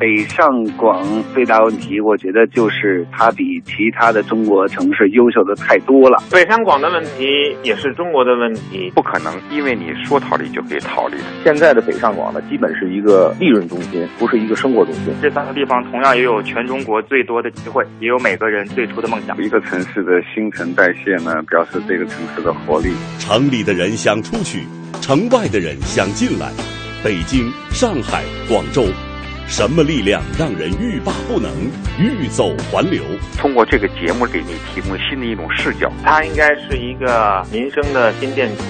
北上广最大问题，我觉得就是它比其他的中国城市优秀的太多了。北上广的问题也是中国的问题，不可能因为你说逃离就可以逃离的。现在的北上广呢，基本是一个利润中心，不是一个生活中心。这三个地方同样也有全中国最多的机会，也有每个人最初的梦想。一个城市的新陈代谢呢，表示这个城市的活力。城里的人想出去，城外的人想进来。北京、上海、广州。什么力量让人欲罢不能、欲走还留？通过这个节目给你提供新的一种视角，它应该是一个民生的心电图。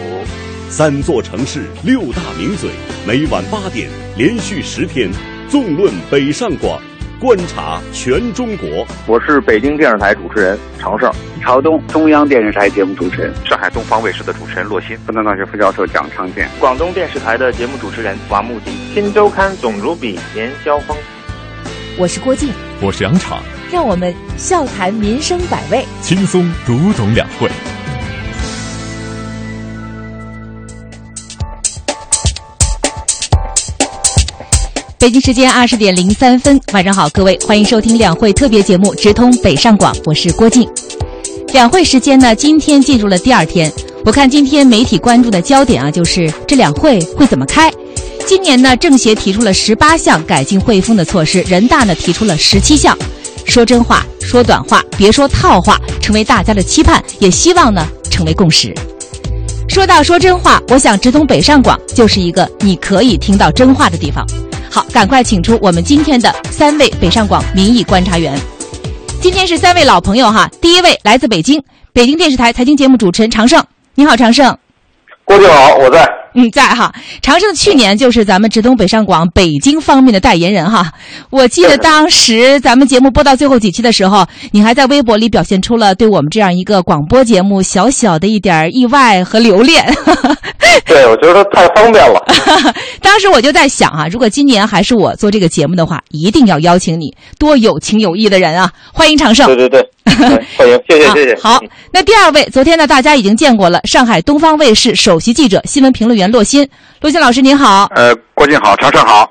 三座城市，六大名嘴，每晚八点，连续十天，纵论北上广。观察全中国，我是北京电视台主持人常胜，朝东中央电视台节目主持人，上海东方卫视的主持人骆鑫，复旦大学副教授蒋昌建，广东电视台的节目主持人王木迪，新周刊总主笔严肖峰。我是郭靖，我是杨昶，让我们笑谈民生百味，轻松读懂两会。北京时间二十点零三分，晚上好，各位，欢迎收听两会特别节目《直通北上广》，我是郭靖。两会时间呢，今天进入了第二天。我看今天媒体关注的焦点啊，就是这两会会怎么开。今年呢，政协提出了十八项改进汇丰的措施，人大呢提出了十七项。说真话，说短话，别说套话，成为大家的期盼，也希望呢成为共识。说到说真话，我想直通北上广就是一个你可以听到真话的地方。好，赶快请出我们今天的三位北上广民意观察员。今天是三位老朋友哈，第一位来自北京，北京电视台财经节目主持人常胜，你好，常胜。郭靖好，我在。嗯，在哈。长胜去年就是咱们直通北上广北京方面的代言人哈。我记得当时咱们节目播到最后几期的时候，你还在微博里表现出了对我们这样一个广播节目小小的一点意外和留恋。对，我觉得太方便了。当时我就在想啊，如果今年还是我做这个节目的话，一定要邀请你，多有情有义的人啊！欢迎长胜。对对对，欢迎，谢谢谢谢。好，那第二位，昨天呢，大家已经见过了，上海东方卫视首席记者、新闻评论员骆鑫。骆鑫老师您好。呃，郭靖好，常胜好。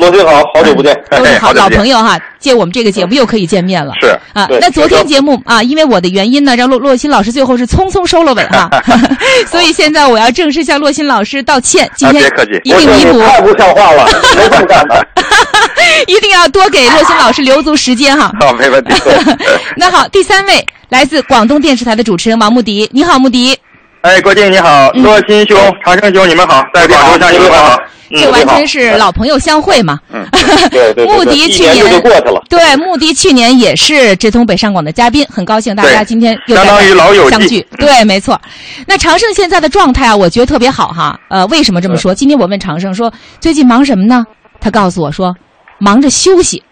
罗军好，好久不见，都是好老朋友哈，借我们这个节目又可以见面了。是啊，那昨天节目啊，因为我的原因呢，让洛洛鑫老师最后是匆匆收了尾哈，所以现在我要正式向洛鑫老师道歉。今天别客气，一定弥补。太不像话了，没这么干的。一定要多给洛鑫老师留足时间哈。好，没问题。那好，第三位来自广东电视台的主持人王穆迪，你好，穆迪。哎，郭靖你好，洛鑫兄、长生兄，你们好，在广州向你们好。这完全是老朋友相会嘛。嗯，对 对。穆迪去年就过去了。对，穆迪去年也是直通北上广的嘉宾，很高兴大家今天又相当于老友相聚。对，没错。那长胜现在的状态啊，我觉得特别好哈。呃，为什么这么说？今天我问长胜说，最近忙什么呢？他告诉我说，忙着休息。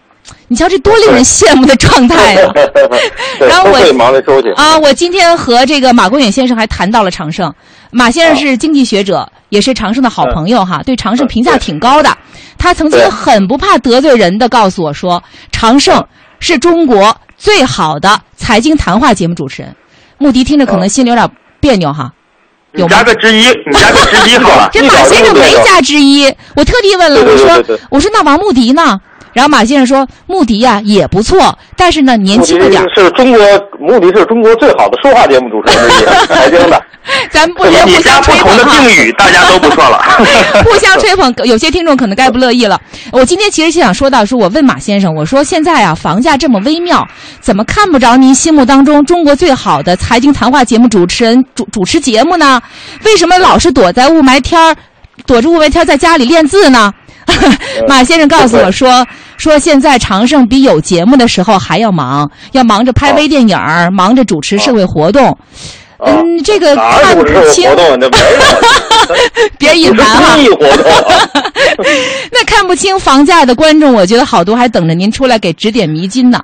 你瞧，这多令人羡慕的状态啊！然后我忙着休息啊，我今天和这个马国远先生还谈到了长胜。马先生是经济学者，也是常胜的好朋友哈，对常胜评价挺高的。他曾经很不怕得罪人的告诉我说，常胜是中国最好的财经谈话节目主持人。穆迪听着可能心里有点别扭哈，有加个之一，你加个之一好了。这马先生没加之一，我特地问了，我说我说那王穆迪呢？然后马先生说：“穆迪呀也不错，但是呢年轻一点。”是中国穆迪是中国最好的说话节目主持人之一，财经的。咱不能互相吹捧哈。不同的定语，大家都不错了。互相吹捧，有些听众可能该不乐意了。我今天其实就想说到，说我问马先生，我说现在啊房价这么微妙，怎么看不着您心目当中中国最好的财经谈话节目主持人主主持节目呢？为什么老是躲在雾霾天儿，躲着雾霾天在家里练字呢？马先生告诉我说：“说现在长胜比有节目的时候还要忙，要忙着拍微电影，忙着主持社会活动。嗯，这个看不清。别隐瞒哈。那看不清房价的观众，我觉得好多还等着您出来给指点迷津呢。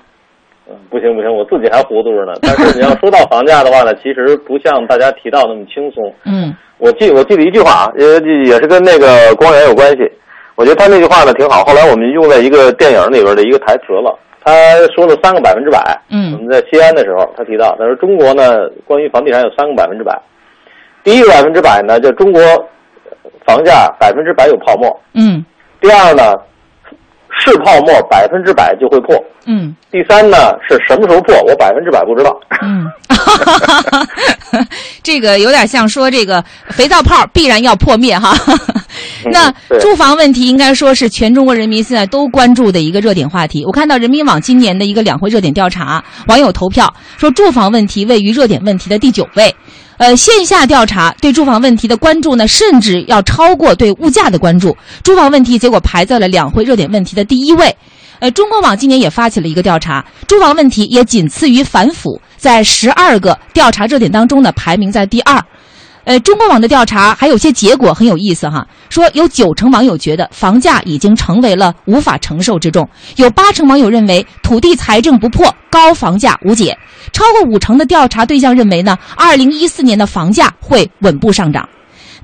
嗯，不行不行，我自己还糊涂着呢。但是你要说到房价的话呢，其实不像大家提到那么轻松。嗯，我记我记得一句话啊，也也是跟那个光源有关系。”我觉得他那句话呢挺好，后来我们用在一个电影里边的一个台词了。他说了三个百分之百。嗯。我们在西安的时候，他提到，他说中国呢，关于房地产有三个百分之百。第一个百分之百呢，就中国房价百分之百有泡沫。嗯。第二呢，是泡沫百分之百就会破。嗯。第三呢是什么时候破，我百分之百不知道。嗯，这个有点像说这个肥皂泡必然要破灭哈。那住房问题应该说是全中国人民现在都关注的一个热点话题。我看到人民网今年的一个两会热点调查，网友投票说住房问题位于热点问题的第九位。呃，线下调查对住房问题的关注呢，甚至要超过对物价的关注。住房问题结果排在了两会热点问题的第一位。呃，中国网今年也发起了一个调查，住房问题也仅次于反腐，在十二个调查热点当中呢，排名在第二。呃，中国网的调查还有些结果很有意思哈，说有九成网友觉得房价已经成为了无法承受之重，有八成网友认为土地财政不破，高房价无解，超过五成的调查对象认为呢，二零一四年的房价会稳步上涨。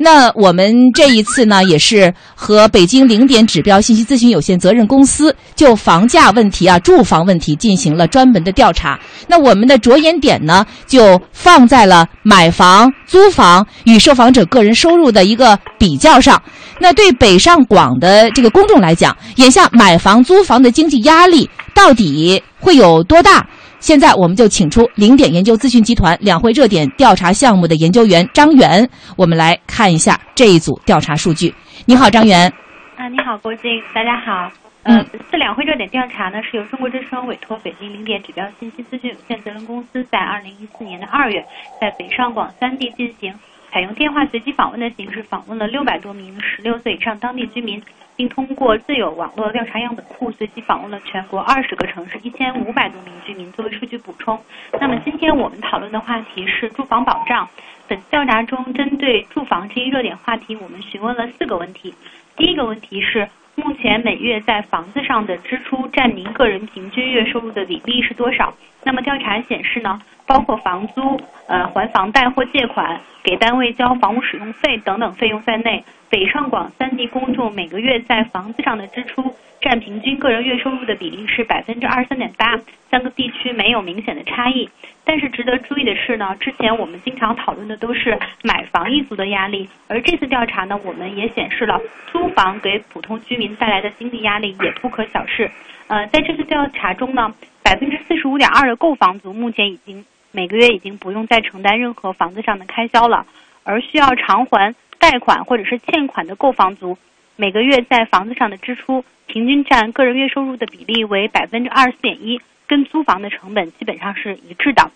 那我们这一次呢，也是和北京零点指标信息咨询有限责任公司就房价问题啊、住房问题进行了专门的调查。那我们的着眼点呢，就放在了买房、租房与受访者个人收入的一个比较上。那对北上广的这个公众来讲，眼下买房、租房的经济压力到底会有多大？现在我们就请出零点研究咨询集团两会热点调查项目的研究员张元，我们来看一下这一组调查数据。你好，张元。啊，你好，郭静，大家好。嗯，本次两会热点调查呢，是由中国之声委托北京零点指标信息咨询有限责任公司在二零一四年的二月，在北上广三地进行采用电话随机访问的形式，访问了六百多名十六岁以上当地居民。并通过自有网络调查样本库随机访问了全国二十个城市一千五百多名居民作为数据补充。那么今天我们讨论的话题是住房保障。本次调查中，针对住房这一热点话题，我们询问了四个问题。第一个问题是，目前每月在房子上的支出占您个人平均月收入的比例是多少？那么调查显示呢，包括房租、呃还房贷或借款、给单位交房屋使用费等等费用在内。北上广三地公众每个月在房子上的支出占平均个人月收入的比例是百分之二十三点八，三个地区没有明显的差异。但是值得注意的是呢，之前我们经常讨论的都是买房一族的压力，而这次调查呢，我们也显示了租房给普通居民带来的经济压力也不可小视。呃，在这次调查中呢，百分之四十五点二的购房族目前已经每个月已经不用再承担任何房子上的开销了，而需要偿还。贷款或者是欠款的购房族，每个月在房子上的支出平均占个人月收入的比例为百分之二十四点一，跟租房的成本基本上是一致的。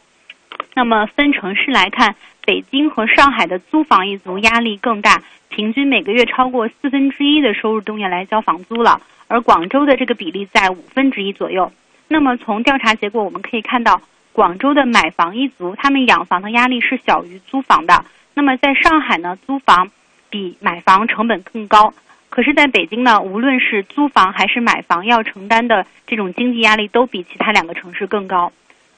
那么分城市来看，北京和上海的租房一族压力更大，平均每个月超过四分之一的收入都用来交房租了，而广州的这个比例在五分之一左右。那么从调查结果我们可以看到，广州的买房一族他们养房的压力是小于租房的。那么在上海呢，租房比买房成本更高。可是，在北京呢，无论是租房还是买房，要承担的这种经济压力都比其他两个城市更高。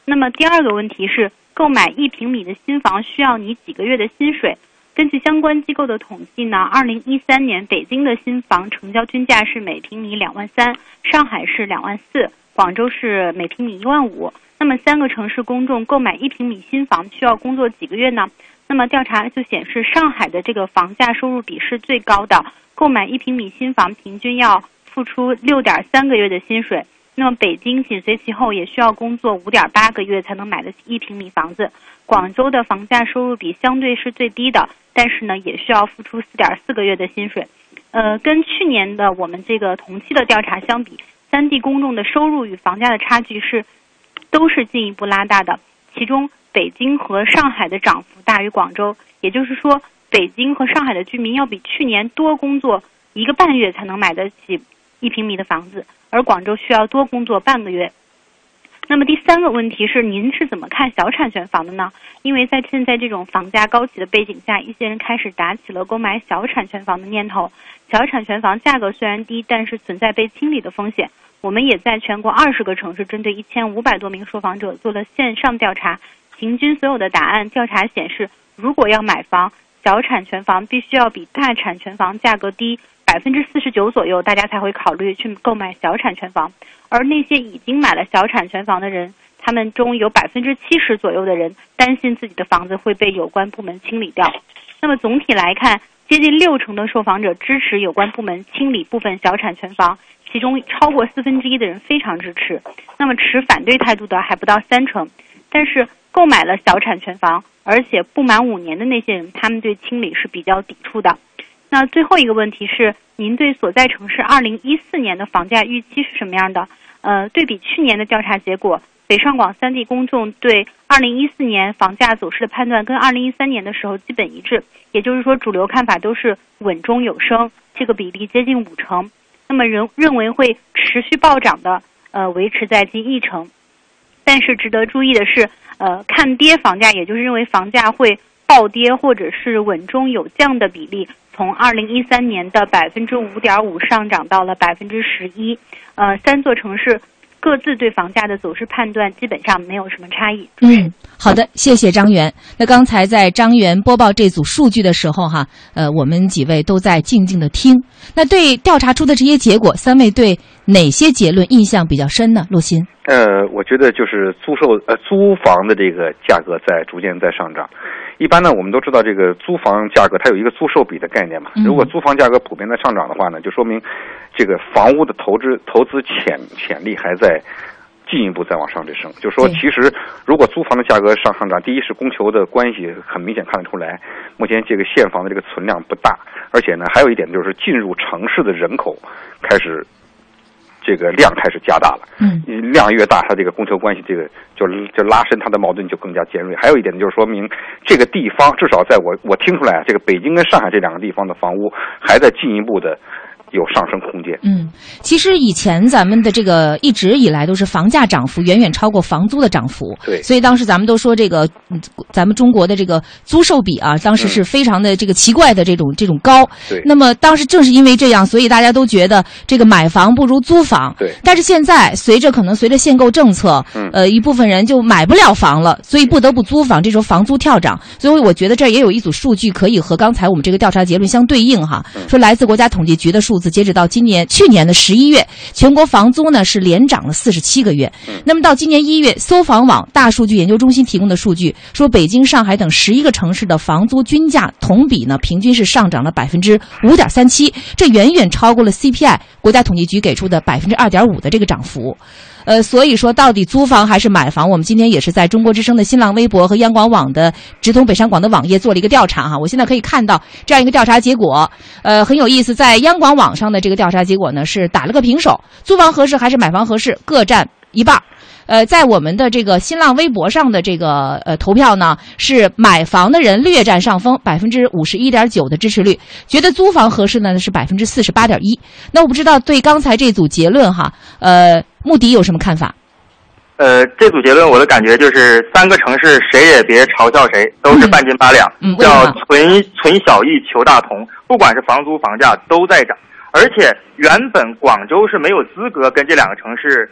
那么第二个问题是，购买一平米的新房需要你几个月的薪水？根据相关机构的统计呢，二零一三年北京的新房成交均价是每平米两万三，上海是两万四，广州是每平米一万五。那么三个城市公众购买一平米新房需要工作几个月呢？那么调查就显示，上海的这个房价收入比是最高的，购买一平米新房平均要付出六点三个月的薪水。那么北京紧随其后，也需要工作五点八个月才能买得起一平米房子。广州的房价收入比相对是最低的，但是呢，也需要付出四点四个月的薪水。呃，跟去年的我们这个同期的调查相比，三地公众的收入与房价的差距是都是进一步拉大的，其中。北京和上海的涨幅大于广州，也就是说，北京和上海的居民要比去年多工作一个半月才能买得起一平米的房子，而广州需要多工作半个月。那么第三个问题是，您是怎么看小产权房的呢？因为在现在这种房价高企的背景下，一些人开始打起了购买小产权房的念头。小产权房价格虽然低，但是存在被清理的风险。我们也在全国二十个城市，针对一千五百多名受访者做了线上调查。平均所有的答案调查显示，如果要买房，小产权房必须要比大产权房价格低百分之四十九左右，大家才会考虑去购买小产权房。而那些已经买了小产权房的人，他们中有百分之七十左右的人担心自己的房子会被有关部门清理掉。那么总体来看，接近六成的受访者支持有关部门清理部分小产权房，其中超过四分之一的人非常支持。那么持反对态度的还不到三成。但是购买了小产权房而且不满五年的那些人，他们对清理是比较抵触的。那最后一个问题是，您对所在城市二零一四年的房价预期是什么样的？呃，对比去年的调查结果。北上广三地公众对二零一四年房价走势的判断跟二零一三年的时候基本一致，也就是说主流看法都是稳中有升，这个比例接近五成。那么认认为会持续暴涨的，呃，维持在近一成。但是值得注意的是，呃，看跌房价，也就是认为房价会暴跌或者是稳中有降的比例，从二零一三年的百分之五点五上涨到了百分之十一。呃，三座城市。各自对房价的走势判断基本上没有什么差异。嗯，好的，谢谢张元。那刚才在张元播报这组数据的时候，哈，呃，我们几位都在静静的听。那对调查出的这些结果，三位对哪些结论印象比较深呢？陆鑫？呃，我觉得就是租售呃租房的这个价格在逐渐在上涨。一般呢，我们都知道这个租房价格它有一个租售比的概念嘛。如果租房价格普遍在上涨的话呢，就说明这个房屋的投资投资潜潜力还在进一步再往上提升。就说其实如果租房的价格上上涨，第一是供求的关系很明显看得出来，目前这个现房的这个存量不大，而且呢还有一点就是进入城市的人口开始。这个量开始加大了，嗯，量越大，它这个供求关系这个就就拉伸，它的矛盾就更加尖锐。还有一点就是说明，这个地方至少在我我听出来，这个北京跟上海这两个地方的房屋还在进一步的。有上升空间。嗯，其实以前咱们的这个一直以来都是房价涨幅远远超过房租的涨幅。对，所以当时咱们都说这个，咱们中国的这个租售比啊，当时是非常的这个奇怪的这种这种高。对。那么当时正是因为这样，所以大家都觉得这个买房不如租房。对。但是现在随着可能随着限购政策，嗯，呃，一部分人就买不了房了，所以不得不租房。这时候房租跳涨，所以我觉得这也有一组数据可以和刚才我们这个调查结论相对应哈。说来自国家统计局的数字，截止到今年。去年的十一月，全国房租呢是连涨了四十七个月。那么到今年一月，搜房网大数据研究中心提供的数据说，北京、上海等十一个城市的房租均价同比呢平均是上涨了百分之五点三七，这远远超过了 CPI 国家统计局给出的百分之二点五的这个涨幅。呃，所以说到底租房还是买房？我们今天也是在中国之声的新浪微博和央广网的直通北上广的网页做了一个调查哈。我现在可以看到这样一个调查结果，呃，很有意思。在央广网上的这个调查结果呢是打了个平手，租房合适还是买房合适各占一半。呃，在我们的这个新浪微博上的这个呃投票呢，是买房的人略占上风，百分之五十一点九的支持率，觉得租房合适呢是百分之四十八点一。那我不知道对刚才这组结论哈，呃，穆迪有什么看法？呃，这组结论我的感觉就是三个城市谁也别嘲笑谁，都是半斤八两，叫存存小异求大同。不管是房租房价都在涨，而且原本广州是没有资格跟这两个城市。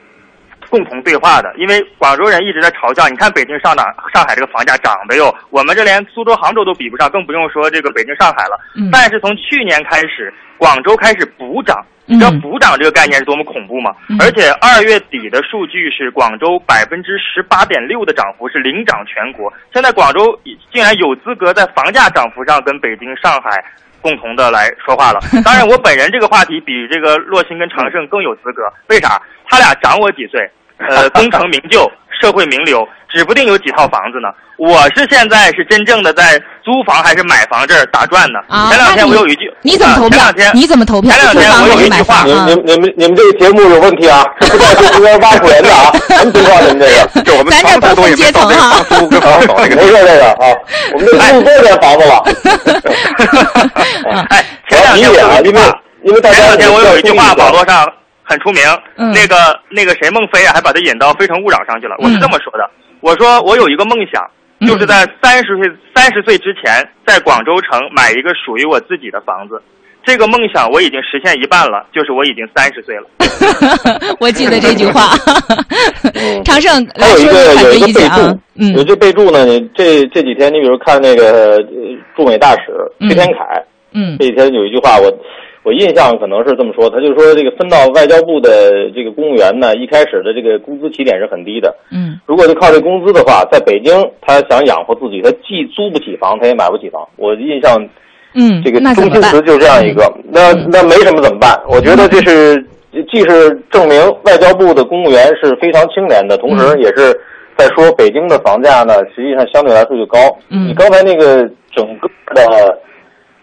共同对话的，因为广州人一直在嘲笑，你看北京、上哪、上海这个房价涨的哟，我们这连苏州、杭州都比不上，更不用说这个北京、上海了。但是从去年开始，广州开始补涨，你知道补涨这个概念是多么恐怖吗？而且二月底的数据是广州百分之十八点六的涨幅，是领涨全国。现在广州竟然有资格在房价涨幅上跟北京、上海共同的来说话了。当然，我本人这个话题比这个洛鑫跟常胜更有资格，为啥？他俩长我几岁，呃，功成名就，社会名流，指不定有几套房子呢。我是现在是真正的在租房还是买房这儿打转呢。前两天我有一句，你怎么投票？前两天你怎么投票？前两天我有一句话，你你你们你们这个节目有问题啊，是不在这边挖苦人的啊，什么情况？你们这个，就我们咱这不分阶层哈。租跟房没说这个啊，我们这住多间房子了。哎，前两天我有一句话，因为大家前两天我有一句话，网络上。很出名，嗯、那个那个谁孟非啊，还把他引到《非诚勿扰》上去了。我是这么说的：我说我有一个梦想，就是在三十岁三十岁之前，在广州城买一个属于我自己的房子。这个梦想我已经实现一半了，就是我已经三十岁了。我记得这句话。常胜，还有一个有一个备注，嗯，有这备注呢。你这这几天，你比如看那个驻美大使崔天凯，嗯，这几天有一句话我。我印象可能是这么说，他就说这个分到外交部的这个公务员呢，一开始的这个工资起点是很低的。嗯，如果就靠这工资的话，在北京他想养活自己，他既租不起房，他也买不起房。我印象嗯，这个中心词就这样一个，那那没什么怎么办？我觉得这是既是证明外交部的公务员是非常清廉的，同时也是在说北京的房价呢，实际上相对来说就高。嗯，你刚才那个整个的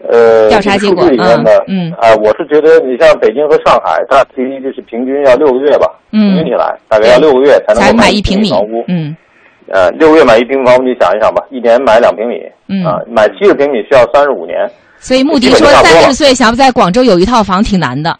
呃调查结果里面呢，嗯啊，我是觉得你像北京和上海，它其实就是平均要六个月吧，嗯，平均起来大概要六个月才能够买平米房屋。嗯。呃，六个月买一平米房屋，你想一想吧，一年买两平米，嗯啊，买七十平米需要三十五年。所以穆迪说，三十岁想不在广州有一套房挺难的。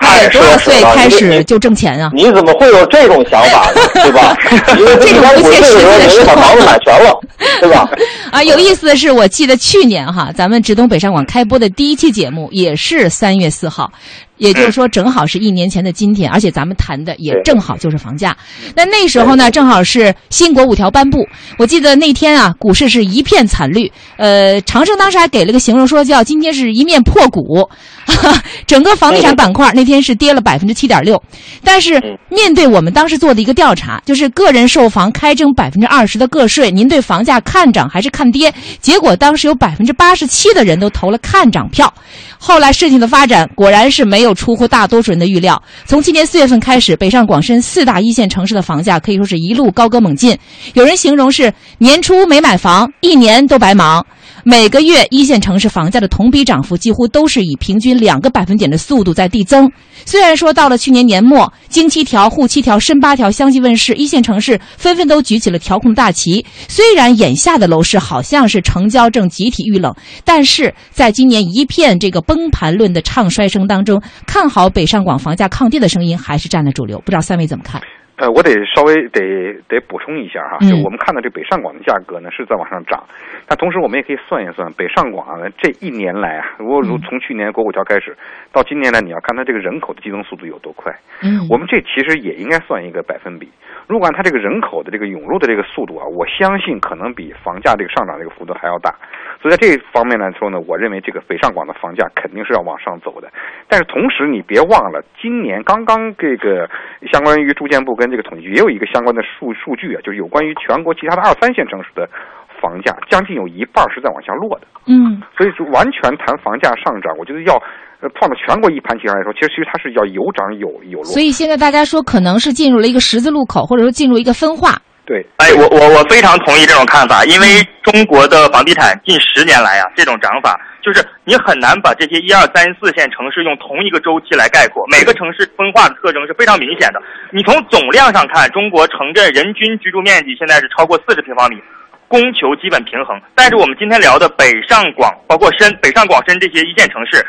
那多少岁开始就挣钱啊？你怎么会有这种想法呢？对吧？因为这种不切实际的时候，把房子买全了，对吧？啊，有意思的是，我记得去年哈，咱们直通北上广开播的第一期节目也是三月四号。也就是说，正好是一年前的今天，而且咱们谈的也正好就是房价。那那时候呢，正好是新国五条颁布。我记得那天啊，股市是一片惨绿。呃，长盛当时还给了个形容，说叫今天是一面破鼓。整个房地产板块那天是跌了百分之七点六。但是面对我们当时做的一个调查，就是个人售房开征百分之二十的个税，您对房价看涨还是看跌？结果当时有百分之八十七的人都投了看涨票。后来事情的发展果然是没有又出乎大多数人的预料。从今年四月份开始，北上广深四大一线城市的房价可以说是一路高歌猛进。有人形容是年初没买房，一年都白忙。每个月一线城市房价的同比涨幅几乎都是以平均两个百分点的速度在递增。虽然说到了去年年末，京七条、沪七条、深八条相继问世，一线城市纷纷都举起了调控大旗。虽然眼下的楼市好像是成交正集体遇冷，但是在今年一片这个崩盘论的唱衰声当中，看好北上广房价抗跌的声音还是占了主流。不知道三位怎么看？呃，我得稍微得得补充一下哈，嗯就我们看到这北上广的价格呢是在往上涨，但同时我们也可以算一算北上广呢这一年来啊，如果如从去年国五条开始到今年来，你要看它这个人口的激增速度有多快。嗯，我们这其实也应该算一个百分比。如果按它这个人口的这个涌入的这个速度啊，我相信可能比房价这个上涨这个幅度还要大。所以在这方面来说呢，我认为这个北上广的房价肯定是要往上走的。但是同时你别忘了，今年刚刚这个相关于住建部跟这个统计局也有一个相关的数数据啊，就是有关于全国其他的二三线城市的房价，将近有一半是在往下落的。嗯，所以就完全谈房价上涨，我觉得要呃放到全国一盘棋上来说，其实其实它是要有涨有有落。所以现在大家说可能是进入了一个十字路口，或者说进入一个分化。对，哎，我我我非常同意这种看法，因为中国的房地产近十年来啊，这种涨法就是你很难把这些一二三四线城市用同一个周期来概括，每个城市分化的特征是非常明显的。你从总量上看，中国城镇人均居住面积现在是超过四十平方米，供求基本平衡。但是我们今天聊的北上广，包括深、北上广深这些一线城市。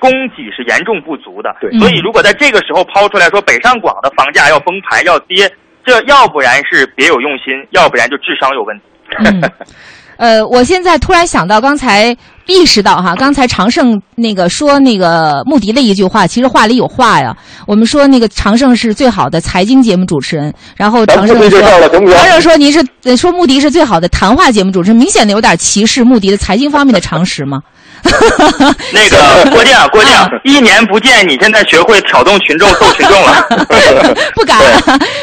供给是严重不足的，对，所以如果在这个时候抛出来说北上广的房价要崩盘要跌，这要不然是别有用心，要不然就智商有问题。嗯，呃，我现在突然想到，刚才意识到哈，刚才常胜那个说那个穆迪的一句话，其实话里有话呀。我们说那个常胜是最好的财经节目主持人，然后常胜说，常胜说您是说穆迪是最好的谈话节目主持人，明显的有点歧视穆迪的财经方面的常识吗？那个郭靖，郭靖，一年不见，你现在学会挑动群众、逗群众了？不敢。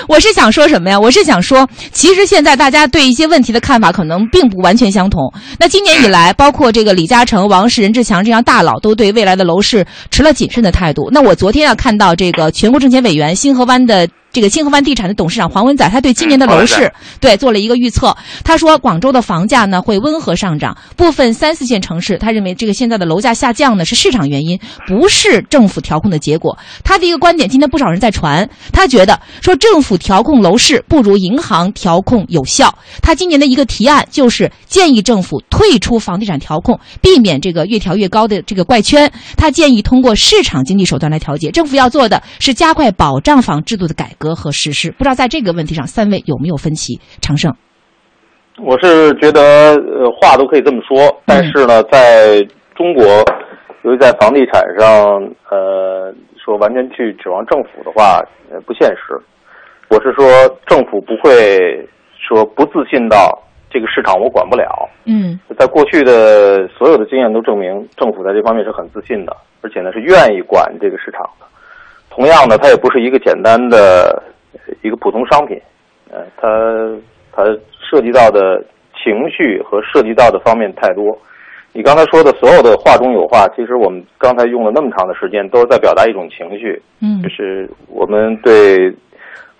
我是想说什么呀？我是想说，其实现在大家对一些问题的看法可能并不完全相同。那今年以来，包括这个李嘉诚、王石、任志强这样大佬，都对未来的楼市持了谨慎的态度。那我昨天啊看到这个全国政协委员星河湾的。这个清河湾地产的董事长黄文仔，他对今年的楼市对做了一个预测。他说，广州的房价呢会温和上涨，部分三四线城市，他认为这个现在的楼价下降呢是市场原因，不是政府调控的结果。他的一个观点，今天不少人在传，他觉得说政府调控楼市不如银行调控有效。他今年的一个提案就是建议政府退出房地产调控，避免这个越调越高的这个怪圈。他建议通过市场经济手段来调节。政府要做的是加快保障房制度的改革。和实施，不知道在这个问题上，三位有没有分歧？长胜，我是觉得，呃，话都可以这么说，但是呢，在中国，由于在房地产上，呃，说完全去指望政府的话，呃，不现实。我是说，政府不会说不自信到这个市场我管不了。嗯，在过去的所有的经验都证明，政府在这方面是很自信的，而且呢是愿意管这个市场的。同样的，它也不是一个简单的一个普通商品，呃，它它涉及到的情绪和涉及到的方面太多。你刚才说的所有的话中有话，其实我们刚才用了那么长的时间，都是在表达一种情绪，嗯，就是我们对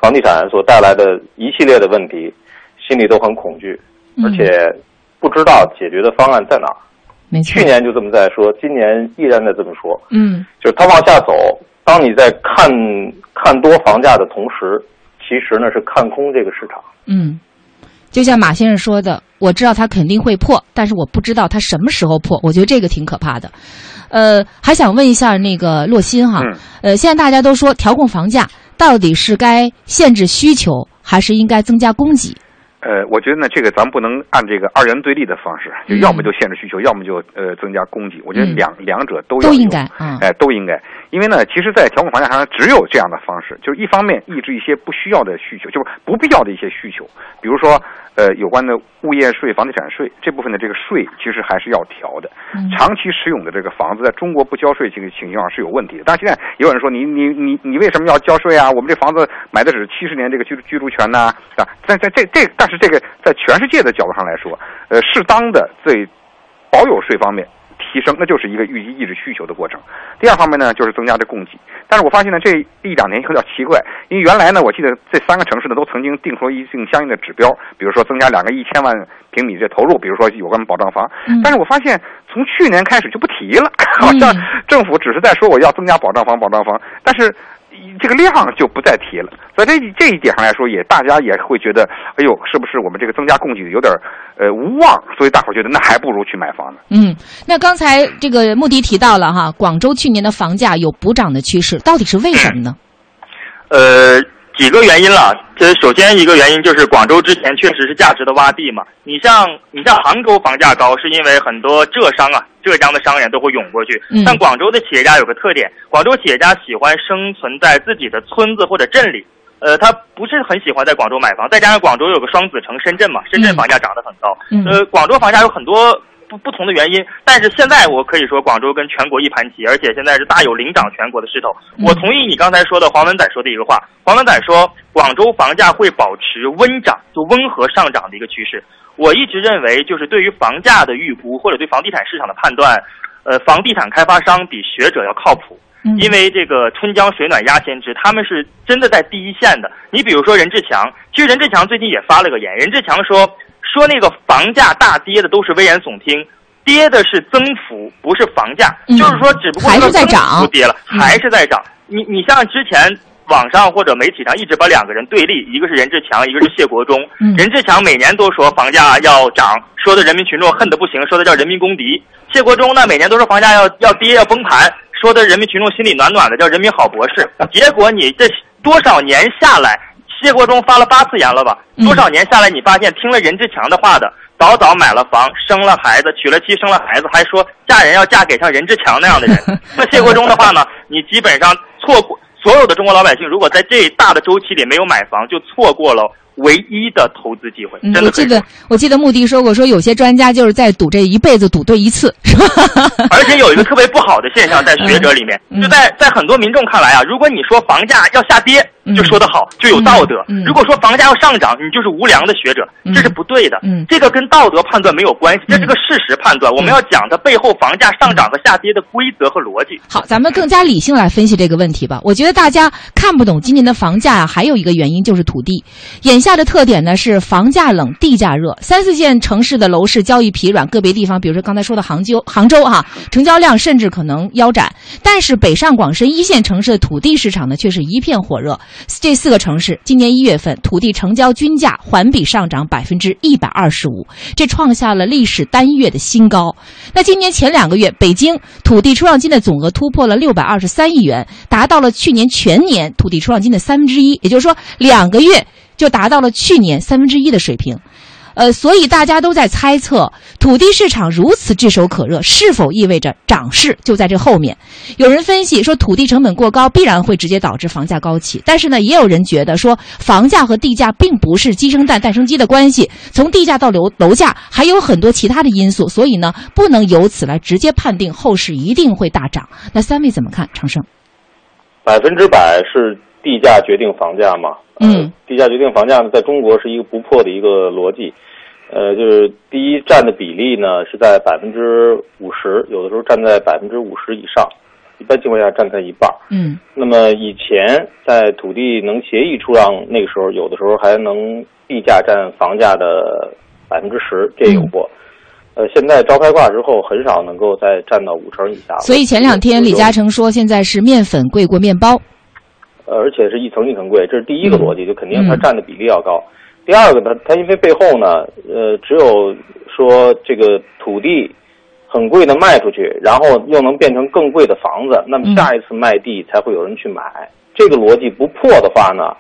房地产所带来的一系列的问题，心里都很恐惧，而且不知道解决的方案在哪。没错，去年就这么在说，今年依然在这么说。嗯，就是它往下走，当你在看看多房价的同时，其实呢是看空这个市场。嗯。就像马先生说的，我知道它肯定会破，但是我不知道它什么时候破。我觉得这个挺可怕的。呃，还想问一下那个洛鑫哈，呃，现在大家都说调控房价，到底是该限制需求，还是应该增加供给？呃，我觉得呢，这个咱们不能按这个二元对立的方式，就要么就限制需求，要么就呃增加供给。我觉得两两者都要都应该，哎，都应该。因为呢，其实，在调控房价上，只有这样的方式，就是一方面抑制一些不需要的需求，就是不必要的一些需求，比如说。呃，有关的物业税、房地产税这部分的这个税，其实还是要调的。长期持有的这个房子，在中国不交税这个情况是有问题的。但现在有人说，你你你你为什么要交税啊？我们这房子买的只是七十年这个居居住权呢？啊，在在这这，但是这个在全世界的角度上来说，呃，适当的在保有税方面。提升，那就是一个预计抑制需求的过程。第二方面呢，就是增加这供给。但是我发现呢，这一两年有点奇怪，因为原来呢，我记得这三个城市呢都曾经定出了一定相应的指标，比如说增加两个一千万平米的投入，比如说有关保障房。但是我发现从去年开始就不提了，好像政府只是在说我要增加保障房，保障房，但是。这个量就不再提了，所以这这一点上来说，也大家也会觉得，哎呦，是不是我们这个增加供给有点呃无望？所以大伙儿觉得那还不如去买房呢。嗯，那刚才这个穆迪提到了哈，广州去年的房价有补涨的趋势，到底是为什么呢？呃。几个原因了，这首先一个原因就是广州之前确实是价值的洼地嘛。你像你像杭州房价高，是因为很多浙商啊、浙江的商人都会涌过去。但广州的企业家有个特点，广州企业家喜欢生存在自己的村子或者镇里，呃，他不是很喜欢在广州买房。再加上广州有个双子城深圳嘛，深圳房价涨得很高。呃，广州房价有很多。不不同的原因，但是现在我可以说广州跟全国一盘棋，而且现在是大有领涨全国的势头。我同意你刚才说的黄文仔说的一个话，黄文仔说广州房价会保持温涨，就温和上涨的一个趋势。我一直认为，就是对于房价的预估或者对房地产市场的判断，呃，房地产开发商比学者要靠谱，因为这个春江水暖鸭先知，他们是真的在第一线的。你比如说任志强，其实任志强最近也发了个言，任志强说。说那个房价大跌的都是危言耸听，跌的是增幅，不是房价。就是说，只不过还是在涨，不跌了，还是在涨。你你像之前网上或者媒体上一直把两个人对立，一个是任志强，一个是谢国忠。任志强每年都说房价要涨，说的人民群众恨得不行，说的叫人民公敌。谢国忠呢，每年都说房价要要跌要崩盘，说的人民群众心里暖暖的，叫人民好博士。结果你这多少年下来。谢国忠发了八次言了吧？多少年下来，你发现听了任志强的话的，早早买了房，生了孩子，娶了妻，生了孩子，还说嫁人要嫁给像任志强那样的人。那谢国忠的话呢？你基本上错过所有的中国老百姓，如果在这大的周期里没有买房，就错过了。唯一的投资机会，我记得我记得穆迪说过，说有些专家就是在赌这一辈子赌对一次，是吧？而且有一个特别不好的现象，在学者里面，就在在很多民众看来啊，如果你说房价要下跌，就说得好，就有道德；如果说房价要上涨，你就是无良的学者，这是不对的。这个跟道德判断没有关系，这是个事实判断。我们要讲它背后房价上涨和下跌的规则和逻辑。好，咱们更加理性来分析这个问题吧。我觉得大家看不懂今年的房价啊，还有一个原因就是土地，眼。下的特点呢是房价冷，地价热。三四线城市的楼市交易疲软，个别地方，比如说刚才说的杭州，杭州哈，成交量甚至可能腰斩。但是北上广深一线城市的土地市场呢，却是一片火热。这四个城市今年一月份土地成交均价环比上涨百分之一百二十五，这创下了历史单月的新高。那今年前两个月，北京土地出让金的总额突破了六百二十三亿元，达到了去年全年土地出让金的三分之一。也就是说，两个月。就达到了去年三分之一的水平，呃，所以大家都在猜测，土地市场如此炙手可热，是否意味着涨势就在这后面？有人分析说，土地成本过高必然会直接导致房价高企，但是呢，也有人觉得说，房价和地价并不是鸡生蛋蛋生鸡的关系，从地价到楼楼价还有很多其他的因素，所以呢，不能由此来直接判定后市一定会大涨。那三位怎么看？长生，百分之百是地价决定房价吗？嗯，地价决定房价呢，在中国是一个不破的一个逻辑。呃，就是第一占的比例呢是在百分之五十，有的时候占在百分之五十以上，一般情况下占在一半。嗯。那么以前在土地能协议出让那个时候，有的时候还能地价占房价的百分之十，这有过。呃，现在招拍挂之后，很少能够再占到五成以下。所以前两天李嘉诚说，现在是面粉贵过面包。呃，而且是一层一层贵，这是第一个逻辑，就肯定它占的比例要高。第二个呢，它因为背后呢，呃，只有说这个土地很贵的卖出去，然后又能变成更贵的房子，那么下一次卖地才会有人去买。这个逻辑不破的话呢，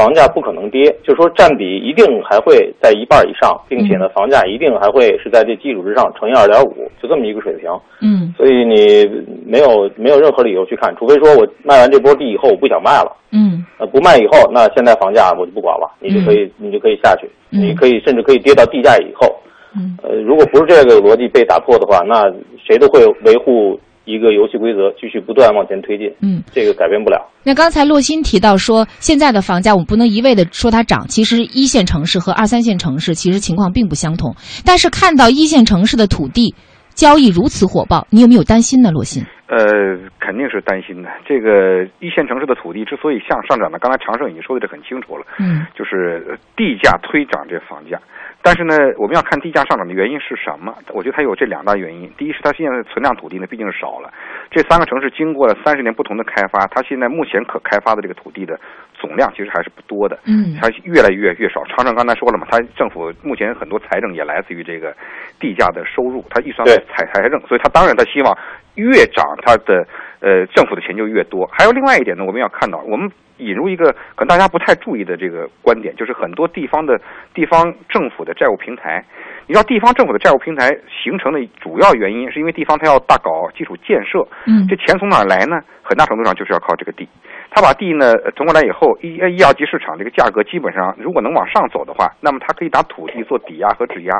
房价不可能跌，就说占比一定还会在一半以上，并且呢，房价一定还会是在这基础之上乘以二点五，就这么一个水平。嗯，所以你没有没有任何理由去看，除非说我卖完这波地以后我不想卖了。嗯，呃，不卖以后，那现在房价我就不管了，你就可以，你就可以下去，你可以甚至可以跌到地价以后。嗯，呃，如果不是这个逻辑被打破的话，那谁都会维护一个游戏规则，继续不断往前推进。嗯，这个改变不了。那刚才洛鑫提到说，现在的房价我们不能一味的说它涨，其实一线城市和二三线城市其实情况并不相同。但是看到一线城市的土地交易如此火爆，你有没有担心呢，洛鑫？呃，肯定是担心的。这个一线城市的土地之所以向上涨呢，刚才常胜已经说的这很清楚了，嗯，就是地价推涨这房价。但是呢，我们要看地价上涨的原因是什么？我觉得它有这两大原因。第一是它现在的存量土地呢毕竟是少了，这三个城市经过了三十年不同的开发，它现在目前可开发的这个土地的总量其实还是不多的，嗯，它越来越越少。常胜刚才说了嘛，它政府目前很多财政也来自于这个地价的收入，它预算财财政，所以它当然它希望越涨，它的呃政府的钱就越多。还有另外一点呢，我们要看到我们。引入一个可能大家不太注意的这个观点，就是很多地方的地方政府的债务平台。你知道，地方政府的债务平台形成的主要原因，是因为地方它要大搞基础建设。嗯，这钱从哪儿来呢？很大程度上就是要靠这个地。他把地呢通过来以后，一一二级市场这个价格基本上如果能往上走的话，那么它可以拿土地做抵押和质押。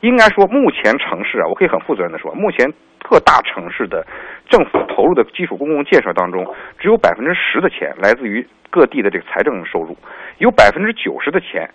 应该说，目前城市啊，我可以很负责任的说，目前各大城市的政府投入的基础公共建设当中，只有百分之十的钱来自于各地的这个财政收入，有百分之九十的钱，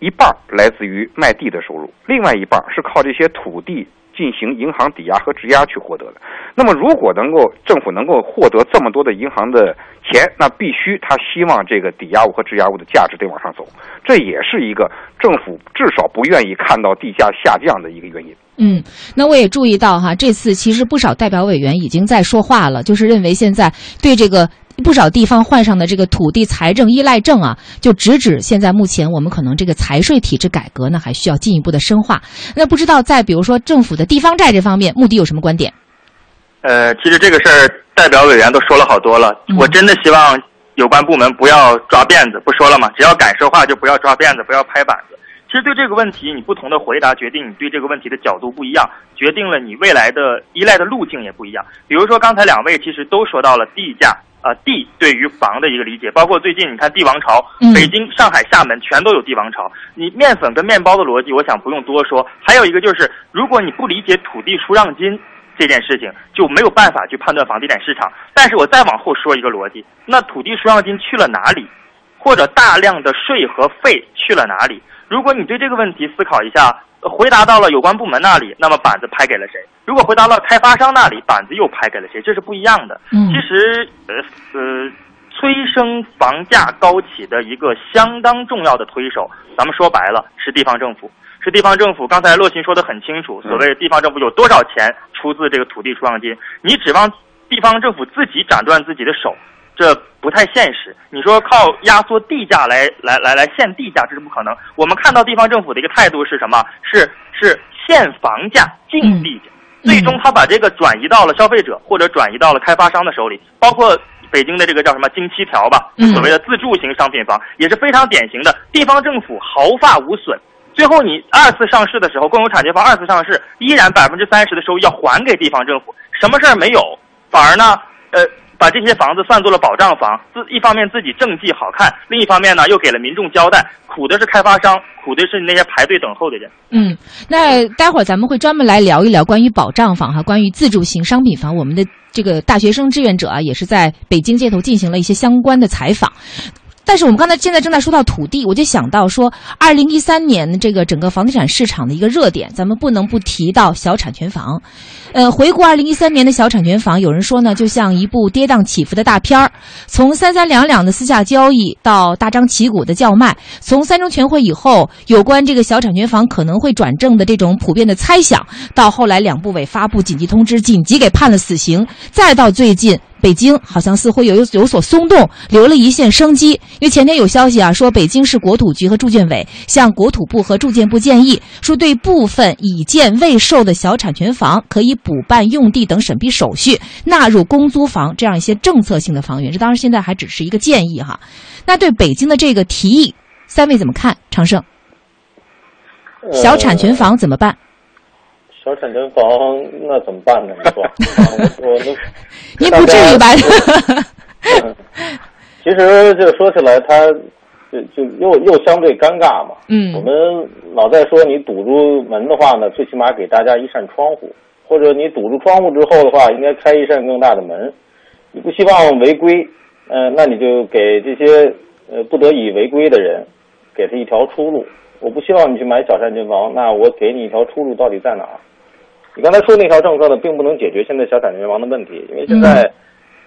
一半来自于卖地的收入，另外一半是靠这些土地进行银行抵押和质押去获得的。那么，如果能够政府能够获得这么多的银行的钱，那必须他希望这个抵押物和质押物的价值得往上走，这也是一个政府至少不愿意看到地价下降的一个原因。嗯，那我也注意到哈，这次其实不少代表委员已经在说话了，就是认为现在对这个不少地方患上的这个土地财政依赖症啊，就直指现在目前我们可能这个财税体制改革呢，还需要进一步的深化。那不知道在比如说政府的地方债这方面，穆迪有什么观点？呃，其实这个事儿代表委员都说了好多了，我真的希望有关部门不要抓辫子，不说了嘛，只要敢说话就不要抓辫子，不要拍板子。其实对这个问题，你不同的回答决定你对这个问题的角度不一样，决定了你未来的依赖的路径也不一样。比如说刚才两位其实都说到了地价，呃，地对于房的一个理解，包括最近你看地王朝，北京、上海、厦门全都有地王朝。你面粉跟面包的逻辑，我想不用多说。还有一个就是，如果你不理解土地出让金这件事情，就没有办法去判断房地产市场。但是我再往后说一个逻辑，那土地出让金去了哪里，或者大量的税和费去了哪里？如果你对这个问题思考一下，回答到了有关部门那里，那么板子拍给了谁？如果回答到开发商那里，板子又拍给了谁？这是不一样的。嗯，其实呃呃，催生房价高企的一个相当重要的推手，咱们说白了是地方政府，是地方政府。刚才洛琴说的很清楚，所谓地方政府有多少钱出自这个土地出让金？你指望地方政府自己斩断自己的手？这不太现实。你说靠压缩地价来来来来限地价，这是不可能。我们看到地方政府的一个态度是什么？是是限房价、禁地价，最终他把这个转移到了消费者或者转移到了开发商的手里。包括北京的这个叫什么“经七条”吧，所谓的自住型商品房也是非常典型的。地方政府毫发无损，最后你二次上市的时候，共有产权房二次上市，依然百分之三十的收益要还给地方政府，什么事儿没有，反而呢，呃。把这些房子算作了保障房，自一方面自己政绩好看，另一方面呢又给了民众交代，苦的是开发商，苦的是那些排队等候的人。嗯，那待会儿咱们会专门来聊一聊关于保障房哈，关于自住型商品房，我们的这个大学生志愿者啊，也是在北京街头进行了一些相关的采访。但是我们刚才现在正在说到土地，我就想到说，二零一三年这个整个房地产市场的一个热点，咱们不能不提到小产权房。呃，回顾二零一三年的小产权房，有人说呢，就像一部跌宕起伏的大片儿，从三三两两的私下交易到大张旗鼓的叫卖，从三中全会以后有关这个小产权房可能会转正的这种普遍的猜想，到后来两部委发布紧急通知，紧急给判了死刑，再到最近。北京好像似乎有有所松动，留了一线生机。因为前天有消息啊，说北京市国土局和住建委向国土部和住建部建议，说对部分已建未售的小产权房，可以补办用地等审批手续，纳入公租房这样一些政策性的房源。这当然现在还只是一个建议哈。那对北京的这个提议，三位怎么看？长胜，小产权房怎么办？小产权房那怎么办呢？你说，我 我，您不至于吧？其实就说起来，它就就又又相对尴尬嘛。嗯。我们老在说，你堵住门的话呢，最起码给大家一扇窗户；或者你堵住窗户之后的话，应该开一扇更大的门。你不希望违规，嗯，那你就给这些呃不得已违规的人，给他一条出路。我不希望你去买小产权房，那我给你一条出路，到底在哪儿？你刚才说那条政策呢，并不能解决现在小产权房的问题，因为现在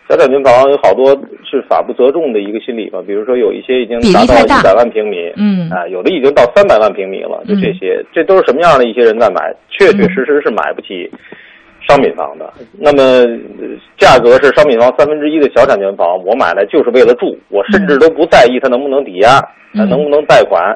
小产权房有好多是法不责众的一个心理吧。比如说有一些已经达到一百万平米，嗯，啊，有的已经到三百万平米了，就这些，这都是什么样的一些人在买？确确实实是买不起商品房的。那么价格是商品房三分之一的小产权房，我买来就是为了住，我甚至都不在意它能不能抵押，它能不能贷款。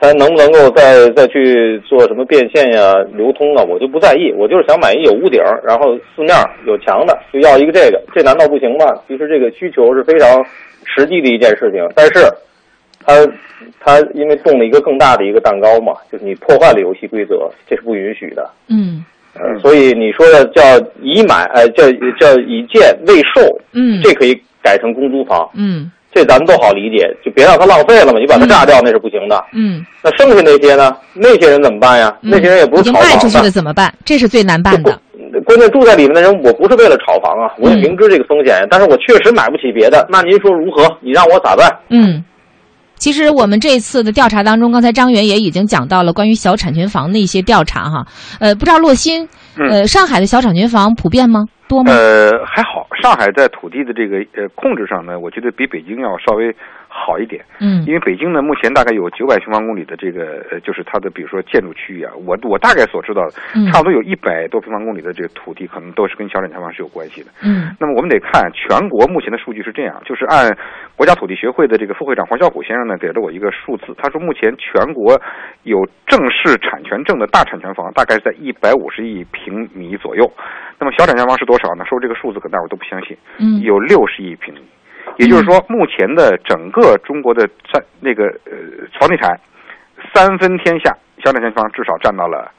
它能不能够再再去做什么变现呀、流通啊？我就不在意，我就是想买一有屋顶，然后四面有墙的，就要一个这个，这难道不行吗？其实这个需求是非常实际的一件事情，但是它它因为动了一个更大的一个蛋糕嘛，就是你破坏了游戏规则，这是不允许的。嗯，呃，所以你说的叫已买，呃，叫叫已建未售，嗯，这可以改成公租房，嗯。这咱们都好理解，就别让它浪费了嘛，你把它炸掉那是不行的。嗯，那剩下那些呢？那些人怎么办呀？那些人也不是炒房卖出去的怎么办？这是最难办的。关键住在里面的人，我不是为了炒房啊，我也明知这个风险，但是我确实买不起别的。那您说如何？你让我咋办？嗯，其实我们这次的调查当中，刚才张元也已经讲到了关于小产权房的一些调查哈。呃，不知道洛鑫，呃，上海的小产权房普遍吗？多吗？呃，还好。上海在土地的这个呃控制上呢，我觉得比北京要稍微好一点。嗯，因为北京呢，目前大概有九百平方公里的这个呃，就是它的比如说建筑区域啊，我我大概所知道的，差不多有一百多平方公里的这个土地，可能都是跟小产权房是有关系的。嗯，那么我们得看全国目前的数据是这样，就是按国家土地学会的这个副会长黄小虎先生呢给了我一个数字，他说目前全国有正式产权证的大产权房大概在一百五十亿平米左右。那么小产权房是多少呢？说这个数字，可大伙都不相信。嗯，有六十亿平米，也就是说，目前的整个中国的占那个呃房地产三分天下，小产权房至少占到了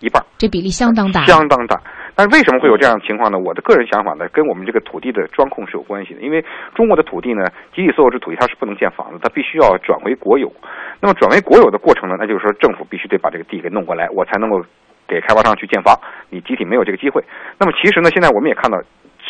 一半，这比例相当大，相当大。但是为什么会有这样的情况呢？我的个人想法呢，跟我们这个土地的专控是有关系的。因为中国的土地呢，集体所有制土地它是不能建房子，它必须要转为国有。那么转为国有的过程呢，那就是说政府必须得把这个地给弄过来，我才能够。给开发商去建房，你集体没有这个机会。那么其实呢，现在我们也看到，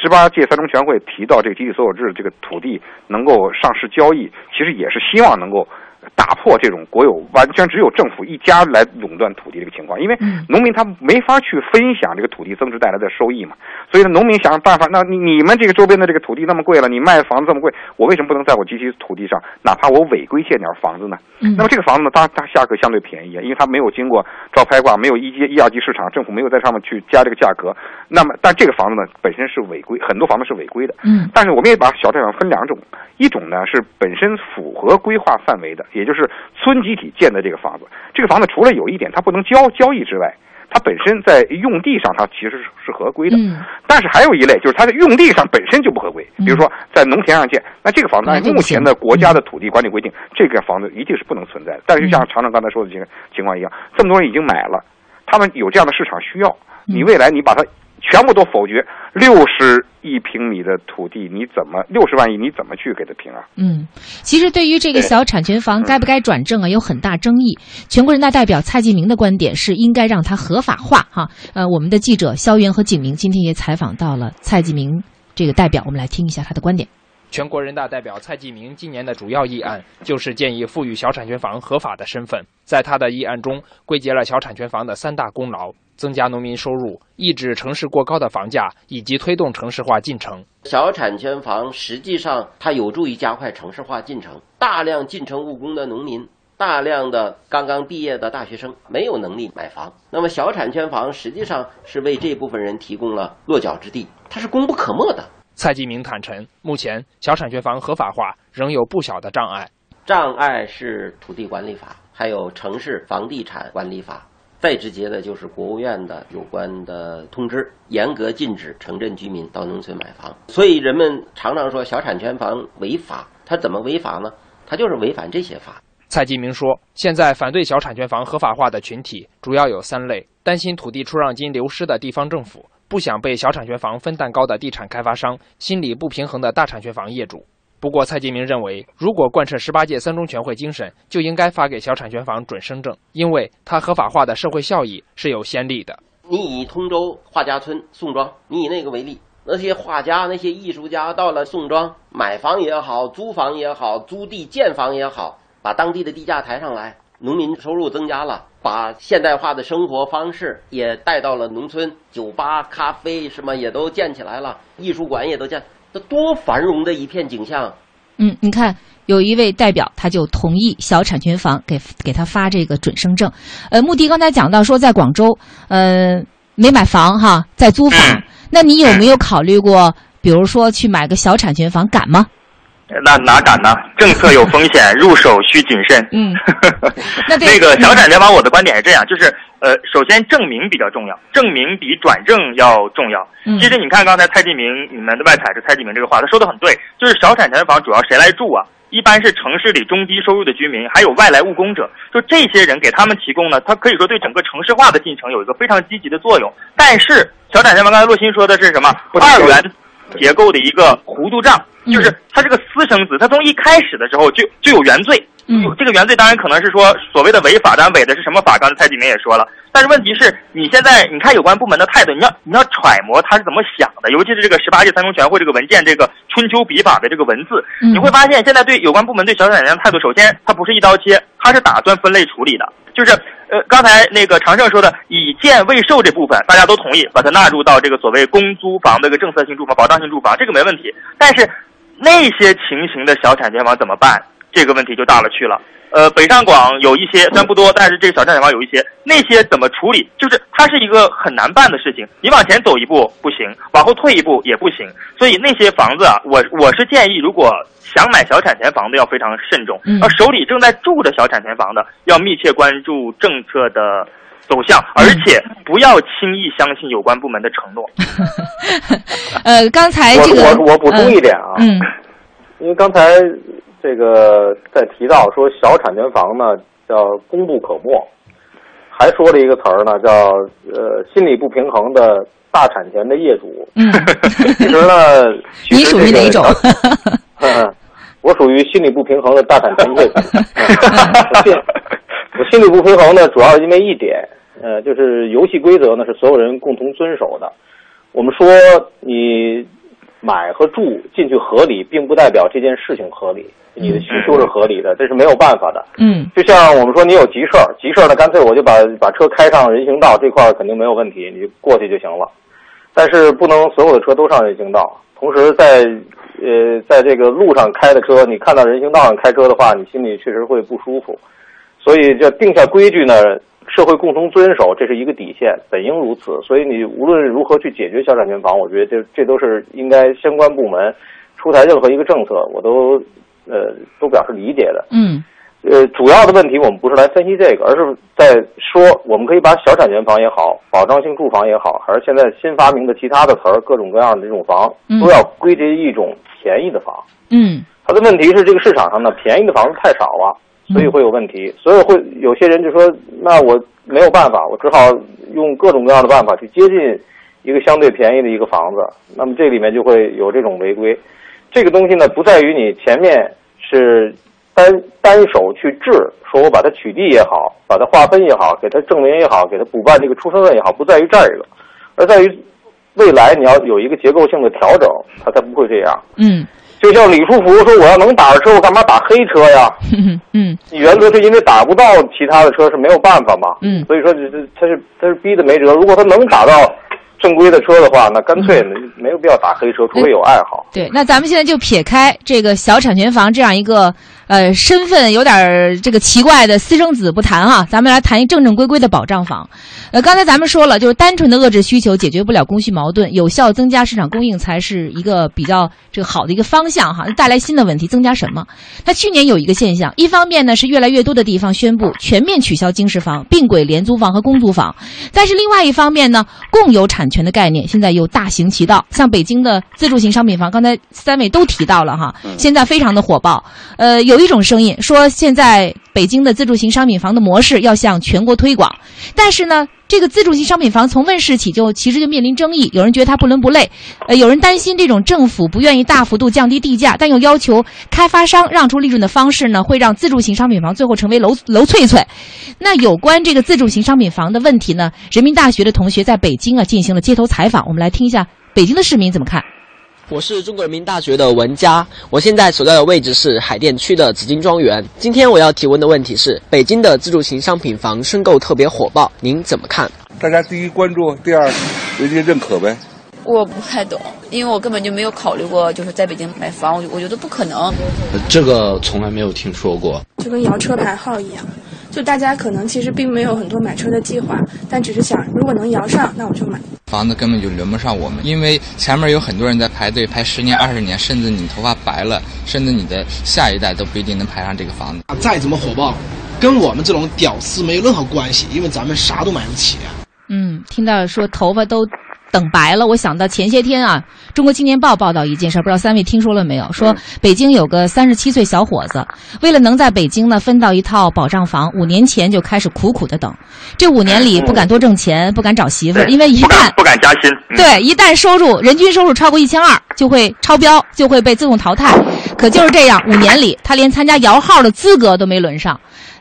十八届三中全会提到这个集体所有制，这个土地能够上市交易，其实也是希望能够打破这种国有完全只有政府一家来垄断土地这个情况。因为农民他没法去分享这个土地增值带来的收益嘛，所以呢，农民想办法，那你你们这个周边的这个土地那么贵了，你卖房子这么贵，我为什么不能在我集体土地上，哪怕我违规建点房子呢？那么这个房子呢，它它价格相对便宜啊，因为它没有经过招拍挂，没有一级一二级市场，政府没有在上面去加这个价格。那么，但这个房子呢，本身是违规，很多房子是违规的。嗯。但是我们也把小产权分两种，一种呢是本身符合规划范围的，也就是村集体建的这个房子。这个房子除了有一点它不能交交易之外。它本身在用地上，它其实是是合规的，嗯，但是还有一类，就是它在用地上本身就不合规。比如说在农田上建，那这个房子按目前的国家的土地管理规定，这个房子一定是不能存在的。但是就像常常刚才说的这个情况一样，这么多人已经买了，他们有这样的市场需要，你未来你把它。全部都否决，六十亿平米的土地，你怎么六十万亿？你怎么去给他平啊？嗯，其实对于这个小产权房该不该转正啊，有很大争议。全国人大代表蔡继明的观点是应该让它合法化。哈，呃，我们的记者肖元和景明今天也采访到了蔡继明这个代表，我们来听一下他的观点。全国人大代表蔡继明今年的主要议案就是建议赋予小产权房合法的身份。在他的议案中，归结了小产权房的三大功劳：增加农民收入、抑制城市过高的房价，以及推动城市化进程。小产权房实际上它有助于加快城市化进程。大量进城务工的农民，大量的刚刚毕业的大学生没有能力买房，那么小产权房实际上是为这部分人提供了落脚之地，它是功不可没的。蔡继明坦陈，目前小产权房合法化仍有不小的障碍。障碍是土地管理法，还有城市房地产管理法，再直接的就是国务院的有关的通知，严格禁止城镇居民到农村买房。所以人们常常说小产权房违法，它怎么违法呢？它就是违反这些法。蔡继明说，现在反对小产权房合法化的群体主要有三类：担心土地出让金流失的地方政府。不想被小产权房分蛋糕的地产开发商，心理不平衡的大产权房业主。不过，蔡继明认为，如果贯彻十八届三中全会精神，就应该发给小产权房准生证，因为它合法化的社会效益是有先例的。你以通州画家村宋庄，你以那个为例，那些画家、那些艺术家到了宋庄买房也好，租房也好，租地建房也好，把当地的地价抬上来。农民收入增加了，把现代化的生活方式也带到了农村，酒吧、咖啡什么也都建起来了，艺术馆也都建，这多繁荣的一片景象。嗯，你看，有一位代表他就同意小产权房给给他发这个准生证。呃，穆迪刚才讲到说，在广州，呃，没买房哈，在租房，那你有没有考虑过，比如说去买个小产权房，敢吗？那哪敢呢？政策有风险，入手需谨慎。嗯，那个小产权房，我的观点是这样，就是呃，首先证明比较重要，证明比转正要重要。其实你看刚才蔡继明，你们的外采是蔡继明这个话，他说的很对，就是小产权房主要谁来住啊？一般是城市里中低收入的居民，还有外来务工者，就这些人给他们提供呢，他可以说对整个城市化的进程有一个非常积极的作用。但是小产权房，刚才洛鑫说的是什么？二元结构的一个糊涂账。就是他这个私生子，他从一开始的时候就就有原罪。嗯，这个原罪当然可能是说所谓的违法，但违的是什么法？刚才蔡继明也说了。但是问题是你现在你看有关部门的态度，你要你要揣摩他是怎么想的，尤其是这个十八届三中全会这个文件，这个春秋笔法的这个文字，你会发现现在对有关部门对小产权的态度，首先它不是一刀切，它是打算分类处理的。就是呃，刚才那个常胜说的已建未售这部分，大家都同意把它纳入到这个所谓公租房的一个政策性住房、保障性住房，这个没问题。但是那些情形的小产权房怎么办？这个问题就大了去了。呃，北上广有一些，虽然不多，但是这个小产权房有一些。那些怎么处理？就是它是一个很难办的事情。你往前走一步不行，往后退一步也不行。所以那些房子啊，我我是建议，如果想买小产权房的，要非常慎重。而手里正在住着小产权房的，要密切关注政策的。走向，而且不要轻易相信有关部门的承诺。呃，刚才这个我我补充一点啊，嗯，因为刚才这个在提到说小产权房呢叫功不可没，还说了一个词儿呢叫呃心理不平衡的大产权的业主。嗯，其实呢，你属于哪种？我属于心理不平衡的大产权业主。我心理不平衡呢，主要是因为一点。呃，就是游戏规则呢是所有人共同遵守的。我们说你买和住进去合理，并不代表这件事情合理，你的需求是合理的，这是没有办法的。嗯，就像我们说你有急事儿，急事儿呢干脆我就把把车开上人行道这块儿肯定没有问题，你就过去就行了。但是不能所有的车都上人行道，同时在呃在这个路上开的车，你看到人行道上开车的话，你心里确实会不舒服。所以就定下规矩呢。社会共同遵守，这是一个底线，本应如此。所以你无论如何去解决小产权房，我觉得这这都是应该相关部门出台任何一个政策，我都呃都表示理解的。嗯，呃，主要的问题我们不是来分析这个，而是在说我们可以把小产权房也好，保障性住房也好，还是现在新发明的其他的词儿，各种各样的这种房，都要归结一种便宜的房。嗯，它的问题是这个市场上呢，便宜的房子太少了。所以会有问题，所以会有些人就说：“那我没有办法，我只好用各种各样的办法去接近一个相对便宜的一个房子。”那么这里面就会有这种违规。这个东西呢，不在于你前面是单单手去治，说我把它取缔也好，把它划分也好，给它证明也好，给它补办这个出生证也好，不在于这个，而在于未来你要有一个结构性的调整，它才不会这样。嗯。就像李书福说：“我要能打着车，我干嘛打黑车呀？”嗯，你原则是因为打不到其他的车是没有办法嘛。嗯，所以说这这他是他是逼的没辙。如果他能打到正规的车的话，那干脆没有必要打黑车，除非有爱好。对，那咱们现在就撇开这个小产权房这样一个呃身份有点这个奇怪的私生子不谈哈，咱们来谈一正正规规的保障房。呃，刚才咱们说了，就是单纯的遏制需求解决不了供需矛盾，有效增加市场供应才是一个比较这个好的一个方向哈。带来新的问题，增加什么？它去年有一个现象，一方面呢是越来越多的地方宣布全面取消经适房、并轨廉租房和公租房，但是另外一方面呢，共有产权的概念现在又大行其道，像北京的自住型商品房，刚才三位都提到了哈，现在非常的火爆。呃，有有一种声音说，现在北京的自住型商品房的模式要向全国推广，但是呢。这个自住型商品房从问世起就其实就面临争议，有人觉得它不伦不类，呃，有人担心这种政府不愿意大幅度降低地价，但又要求开发商让出利润的方式呢，会让自住型商品房最后成为楼楼翠翠。那有关这个自住型商品房的问题呢，人民大学的同学在北京啊进行了街头采访，我们来听一下北京的市民怎么看。我是中国人民大学的文佳，我现在所在的位置是海淀区的紫金庄园。今天我要提问的问题是：北京的自住型商品房申购特别火爆，您怎么看？大家第一关注，第二人家认可呗。我不太懂，因为我根本就没有考虑过，就是在北京买房，我我觉得不可能。这个从来没有听说过，就跟摇车牌号一样。就大家可能其实并没有很多买车的计划，但只是想如果能摇上，那我就买。房子根本就轮不上我们，因为前面有很多人在排队排十年、二十年，甚至你头发白了，甚至你的下一代都不一定能排上这个房子。再怎么火爆，跟我们这种屌丝没有任何关系，因为咱们啥都买不起。嗯，听到说头发都。等白了，我想到前些天啊，《中国青年报》报道一件事，不知道三位听说了没有？说北京有个三十七岁小伙子，为了能在北京呢分到一套保障房，五年前就开始苦苦的等。这五年里不敢多挣钱，不敢找媳妇，因为一旦不敢加薪，对，一旦收入人均收入超过一千二，就会超标，就会被自动淘汰。可就是这样，五年里他连参加摇号的资格都没轮上。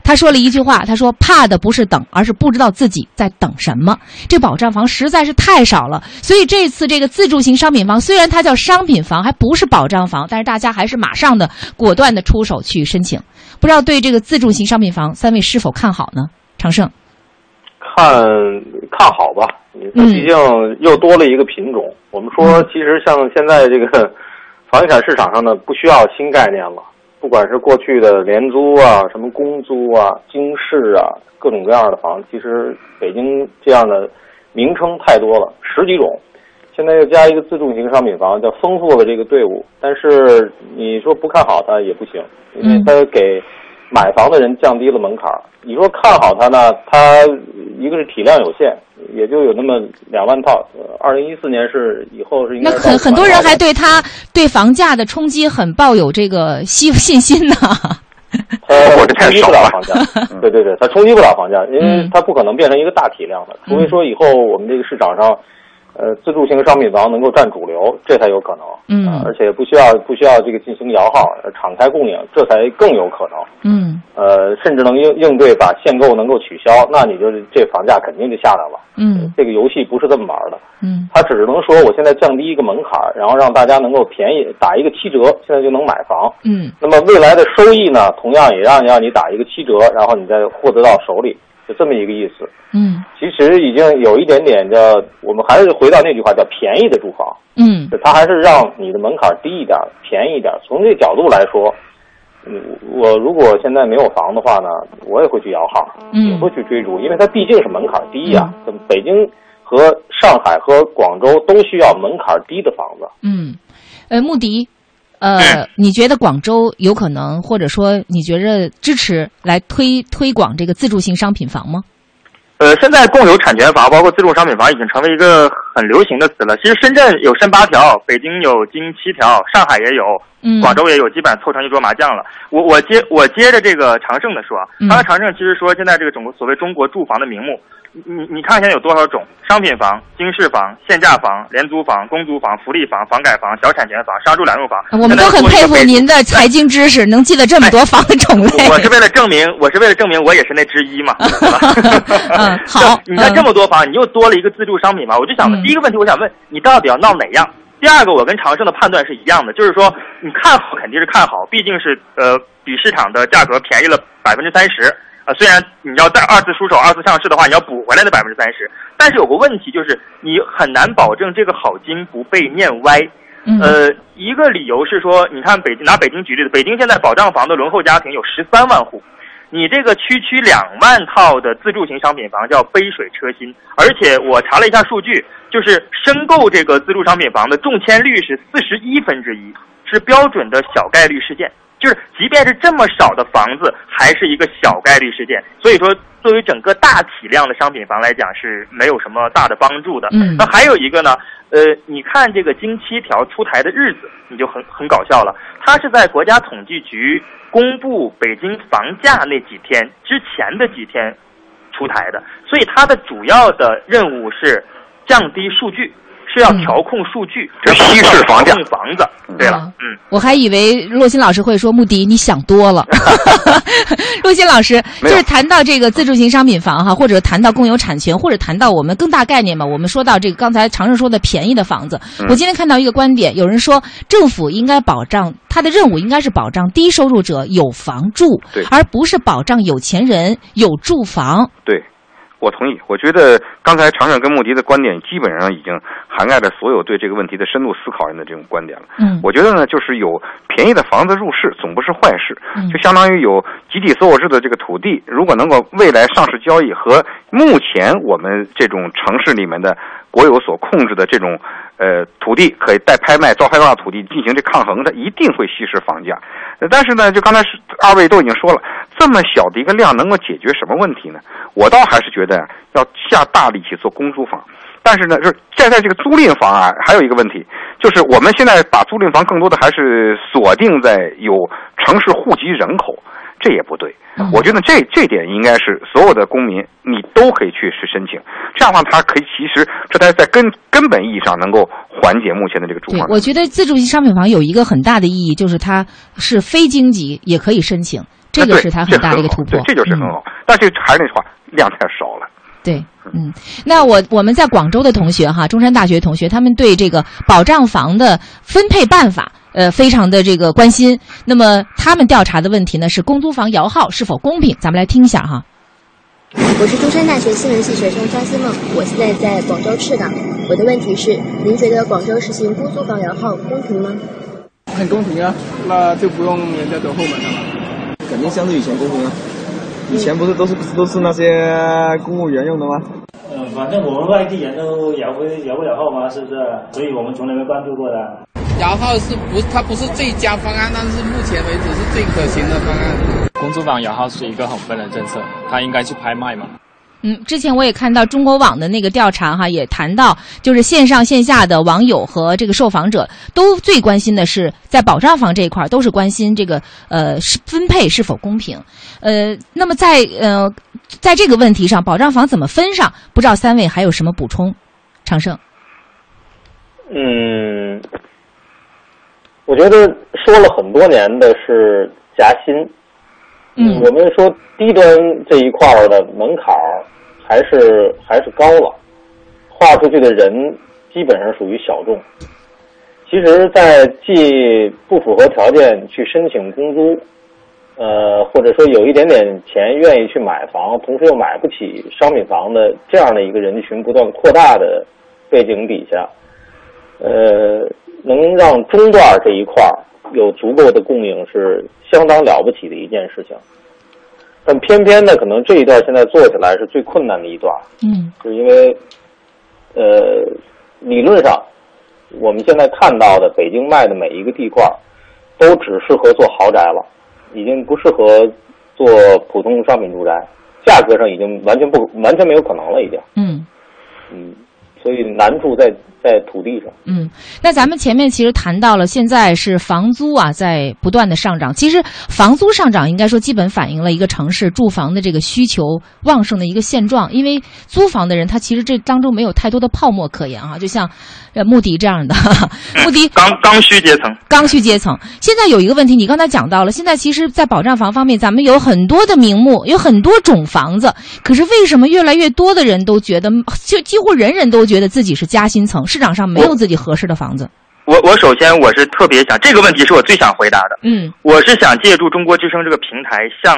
他说了一句话，他说：“怕的不是等，而是不知道自己在等什么。这保障房实在是太少了，所以这次这个自住型商品房虽然它叫商品房，还不是保障房，但是大家还是马上的果断的出手去申请。不知道对这个自住型商品房，三位是否看好呢？长胜，看看好吧，它毕竟又多了一个品种。我们说，其实像现在这个房地产市场上呢，不需要新概念了。”不管是过去的廉租啊，什么公租啊、经适啊，各种各样的房，其实北京这样的名称太多了，十几种。现在又加一个自住型商品房，叫丰富了这个队伍。但是你说不看好它也不行，因为它给买房的人降低了门槛儿。你说看好它呢？它一个是体量有限。也就有那么两万套，二零一四年是以后是应该。那很很多人还对它对房价的冲击很抱有这个信信心呢。呃，冲击不了房价，对对对，它冲击不了房价，因为它不可能变成一个大体量的，除非说以后我们这个市场上。呃，自住型商品房能够占主流，这才有可能。嗯，而且不需要不需要这个进行摇号，敞开供应，这才更有可能。嗯，呃，甚至能应应对把限购能够取消，那你就这房价肯定就下来了。嗯，这个游戏不是这么玩的。嗯，它只是能说我现在降低一个门槛，然后让大家能够便宜打一个七折，现在就能买房。嗯，那么未来的收益呢，同样也让让你打一个七折，然后你再获得到手里。就这么一个意思，嗯，其实已经有一点点的，我们还是回到那句话，叫便宜的住房，嗯，它还是让你的门槛低一点，便宜一点。从这角度来说，嗯，我如果现在没有房的话呢，我也会去摇号，嗯，也会去追逐，因为它毕竟是门槛低呀。北京和上海和广州都需要门槛低的房子，嗯，呃，穆迪。呃，你觉得广州有可能，或者说你觉着支持来推推广这个自住性商品房吗？呃，现在共有产权房，包括自住商品房，已经成为一个很流行的词了。其实深圳有深八条，北京有京七条，上海也有，广州也有，基本上凑成一桌麻将了。我我接我接着这个长盛的说，刚才长盛其实说现在这个中国所谓中国住房的名目。你你看现在有多少种商品房、经适房、限价房、廉租房、公租房、福利房、房改房、小产权房、商住两用房。我们都很佩服您的财经知识，能记得这么多房的种类。我是为了证明，我是为了证明我也是那之一嘛，对吧？好，你看这么多房，你又多了一个自住商品房，我就想问，第一个问题，我想问你到底要闹哪样？第二个，我跟长盛的判断是一样的，就是说你看好肯定是看好，毕竟是呃比市场的价格便宜了百分之三十啊。虽然你要再二次出手、二次上市的话，你要补回来那百分之三十，但是有个问题就是你很难保证这个好金不被念歪。呃，一个理由是说，你看北京拿北京举例子，北京现在保障房的轮候家庭有十三万户。你这个区区两万套的自住型商品房叫杯水车薪，而且我查了一下数据，就是申购这个自住商品房的中签率是四十一分之一，是标准的小概率事件。就是即便是这么少的房子，还是一个小概率事件。所以说，作为整个大体量的商品房来讲，是没有什么大的帮助的。嗯。那还有一个呢，呃，你看这个经七条出台的日子，你就很很搞笑了。它是在国家统计局。公布北京房价那几天之前的几天出台的，所以它的主要的任务是降低数据，是要调控数据，这稀释房价。房子，对了，嗯，我还以为洛鑫老师会说穆迪，你想多了。洛鑫老师就是谈到这个自住型商品房哈，或者谈到共有产权，或者谈到我们更大概念嘛，我们说到这个刚才常盛说的便宜的房子，我今天看到一个观点，有人说政府应该保障。他的任务应该是保障低收入者有房住，而不是保障有钱人有住房。对，我同意。我觉得刚才常远跟穆迪的观点基本上已经涵盖了所有对这个问题的深度思考人的这种观点了。嗯，我觉得呢，就是有便宜的房子入市总不是坏事，嗯、就相当于有集体所有制的这个土地，如果能够未来上市交易和目前我们这种城市里面的国有所控制的这种。呃，土地可以带拍卖、招拍的土地进行这抗衡，它一定会稀释房价。但是呢，就刚才是二位都已经说了，这么小的一个量能够解决什么问题呢？我倒还是觉得要下大力气做公租房。但是呢，就是现在这个租赁房啊，还有一个问题，就是我们现在把租赁房更多的还是锁定在有城市户籍人口。这也不对，我觉得这这点应该是所有的公民你都可以去去申请，这样的话，它可以其实这才在根根本意义上能够缓解目前的这个住房。我觉得自住型商品房有一个很大的意义，就是它是非经济也可以申请，这个是它很大的一个突破。这就是很好，但是还是那句话，量太少了。对，嗯，那我我们在广州的同学哈，中山大学同学，他们对这个保障房的分配办法。呃，非常的这个关心。那么他们调查的问题呢，是公租房摇号是否公平？咱们来听一下哈。我是中山大学新闻系学生张新梦，我现在在广州赤岗。我的问题是，您觉得广州实行公租房摇号公平吗？很公平啊，那就不用人家走后门了嘛。肯定相对以前公平啊。以前不是都是都是那些公务员用的吗？嗯，反正我们外地人都摇不摇不了号嘛，是不是？所以我们从来没关注过的。摇号是不？它不是最佳方案，但是目前为止是最可行的方案。公租房摇号是一个很笨的政策，它应该去拍卖嘛。嗯，之前我也看到中国网的那个调查哈，也谈到，就是线上线下的网友和这个受访者都最关心的是，在保障房这一块都是关心这个呃是分配是否公平。呃，那么在呃在这个问题上，保障房怎么分上？不知道三位还有什么补充？长盛。嗯。我觉得说了很多年的是夹心，嗯，我们说低端这一块的门槛还是还是高了，划出去的人基本上属于小众。其实，在既不符合条件去申请公租，呃，或者说有一点点钱愿意去买房，同时又买不起商品房的这样的一个人群不断扩大的背景底下，呃。能让中段这一块有足够的供应是相当了不起的一件事情，但偏偏呢，可能这一段现在做起来是最困难的一段。嗯，是因为，呃，理论上，我们现在看到的北京卖的每一个地块，都只适合做豪宅了，已经不适合做普通商品住宅，价格上已经完全不完全没有可能了，已经。嗯，嗯，所以难处在。在土地上，嗯，那咱们前面其实谈到了，现在是房租啊在不断的上涨。其实房租上涨，应该说基本反映了一个城市住房的这个需求旺盛的一个现状。因为租房的人，他其实这当中没有太多的泡沫可言啊，就像呃穆迪这样的 穆迪刚刚需阶层，刚需阶层。现在有一个问题，你刚才讲到了，现在其实，在保障房方面，咱们有很多的名目，有很多种房子，可是为什么越来越多的人都觉得，就几乎人人都觉得自己是夹心层？市场上没有自己合适的房子。我我首先我是特别想这个问题是我最想回答的。嗯，我是想借助中国之声这个平台，向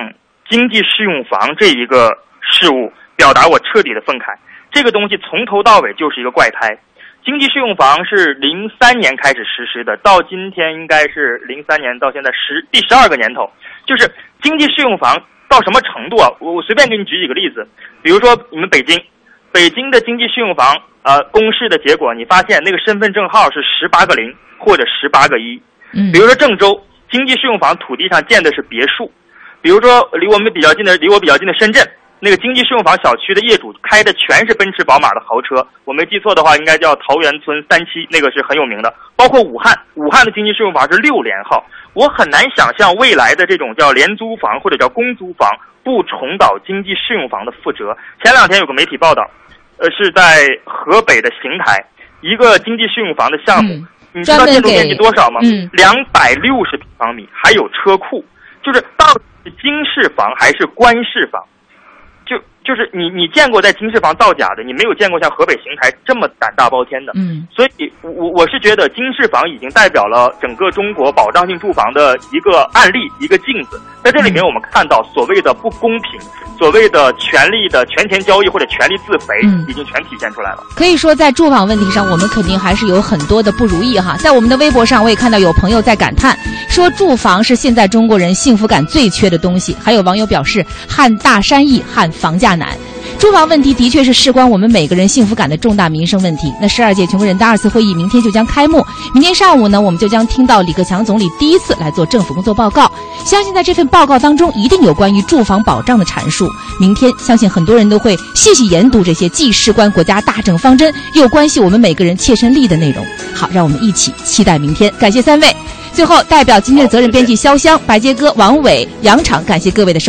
经济适用房这一个事物表达我彻底的愤慨。这个东西从头到尾就是一个怪胎。经济适用房是零三年开始实施的，到今天应该是零三年到现在十第十二个年头。就是经济适用房到什么程度啊？我我随便给你举几个例子，比如说你们北京，北京的经济适用房呃公示的结果，你发现那个身份证号是十八个零或者十八个一。嗯，比如说郑州经济适用房土地上建的是别墅，比如说离我们比较近的离我比较近的深圳。那个经济适用房小区的业主开的全是奔驰、宝马的豪车，我没记错的话，应该叫桃源村三期，那个是很有名的。包括武汉，武汉的经济适用房是六连号。我很难想象未来的这种叫廉租房或者叫公租房不重蹈经济适用房的覆辙。前两天有个媒体报道，呃，是在河北的邢台一个经济适用房的项目，你知道建筑面积多少吗？嗯，两百六十平方米，还有车库，就是到底是经适房还是官适房？就就是你你见过在经适房造假的，你没有见过像河北邢台这么胆大包天的。嗯，所以我我是觉得经适房已经代表了整个中国保障性住房的一个案例，一个镜子。在这里面，我们看到所谓的不公平，所谓的权利的权钱交易或者权力自肥，已经全体现出来了。可以说，在住房问题上，我们肯定还是有很多的不如意哈。在我们的微博上，我也看到有朋友在感叹说，住房是现在中国人幸福感最缺的东西。还有网友表示，撼大山易，撼房价难。住房问题的确是事关我们每个人幸福感的重大民生问题。那十二届全国人大二次会议明天就将开幕，明天上午呢，我们就将听到李克强总理第一次来做政府工作报告。相信在这份报告当中，一定有关于住房保障的阐述。明天，相信很多人都会细细研读这些既事关国家大政方针，又关系我们每个人切身利益的内容。好，让我们一起期待明天。感谢三位。最后，代表今天的责任编辑潇湘、白杰哥、王伟、杨场，感谢各位的收。